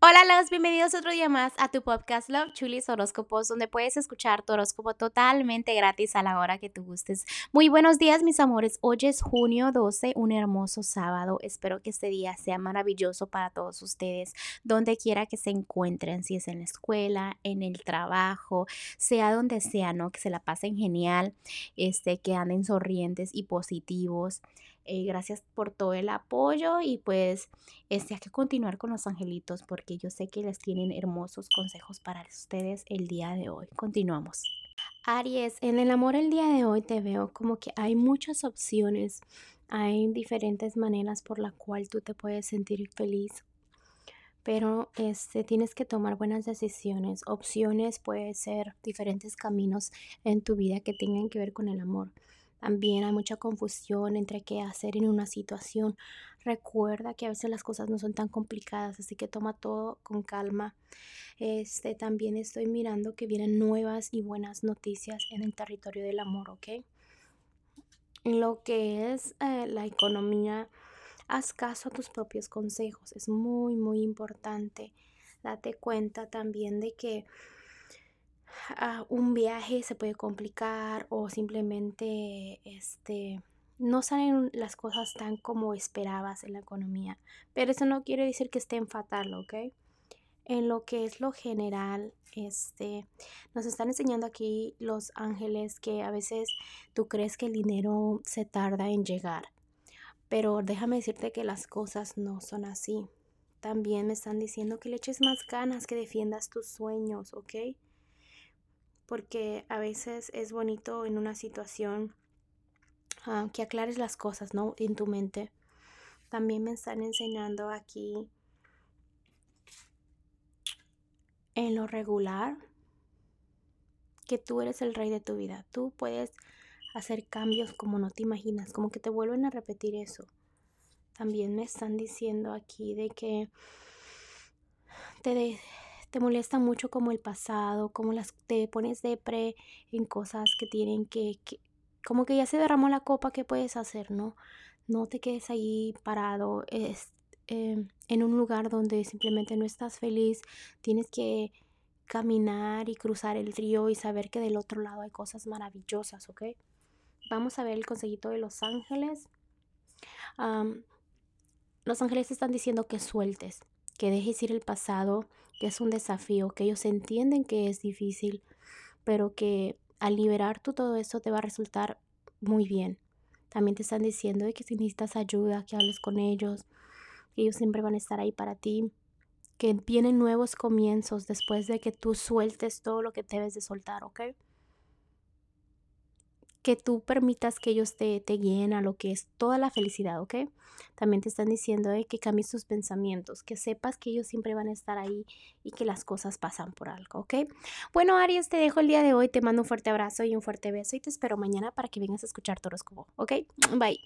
Hola, los bienvenidos otro día más a tu podcast Love Chulis Horóscopos, donde puedes escuchar tu horóscopo totalmente gratis a la hora que tú gustes. Muy buenos días, mis amores. Hoy es junio 12, un hermoso sábado. Espero que este día sea maravilloso para todos ustedes, donde quiera que se encuentren, si es en la escuela, en el trabajo, sea donde sea, ¿no? Que se la pasen genial, este, que anden sonrientes y positivos. Eh, gracias por todo el apoyo y pues este, hay que continuar con los angelitos porque yo sé que les tienen hermosos consejos para ustedes el día de hoy. Continuamos. Aries, en el amor el día de hoy te veo como que hay muchas opciones, hay diferentes maneras por la cual tú te puedes sentir feliz pero este, tienes que tomar buenas decisiones. Opciones puede ser diferentes caminos en tu vida que tengan que ver con el amor. También hay mucha confusión entre qué hacer en una situación. Recuerda que a veces las cosas no son tan complicadas, así que toma todo con calma. Este, también estoy mirando que vienen nuevas y buenas noticias en el territorio del amor, ¿ok? Lo que es eh, la economía, haz caso a tus propios consejos. Es muy, muy importante. Date cuenta también de que un viaje se puede complicar o simplemente este no salen las cosas tan como esperabas en la economía. Pero eso no quiere decir que estén fatal, ¿ok? En lo que es lo general, este, nos están enseñando aquí los ángeles que a veces tú crees que el dinero se tarda en llegar. Pero déjame decirte que las cosas no son así. También me están diciendo que le eches más ganas, que defiendas tus sueños, ¿ok? Porque a veces es bonito en una situación ah, que aclares las cosas, ¿no? En tu mente. También me están enseñando aquí en lo regular que tú eres el rey de tu vida. Tú puedes hacer cambios como no te imaginas, como que te vuelven a repetir eso. También me están diciendo aquí de que te, de, te molesta mucho como el pasado, como las te pones depre en cosas que tienen que, como que ya se derramó la copa, ¿qué puedes hacer, no? No te quedes ahí parado es, em, en un lugar donde simplemente no estás feliz, tienes que caminar y cruzar el río y saber que del otro lado hay cosas maravillosas, ¿ok? Vamos a ver el consejito de los ángeles. los ángeles están diciendo que sueltes, que dejes ir el pasado, que es un desafío, que ellos entienden que es difícil, pero que al liberar tú todo eso te va a resultar muy bien. También te están diciendo que si necesitas ayuda, que hables con ellos, que ellos siempre van a estar ahí para ti, que vienen nuevos comienzos después de que tú sueltes todo lo que debes de soltar, ¿ok? Que tú permitas que ellos te, te guíen a lo que es toda la felicidad, ¿ok? También te están diciendo eh, que cambies tus pensamientos, que sepas que ellos siempre van a estar ahí y que las cosas pasan por algo, ¿ok? Bueno, Aries, te dejo el día de hoy, te mando un fuerte abrazo y un fuerte beso y te espero mañana para que vengas a escuchar tu horóscopo, ¿ok? Bye.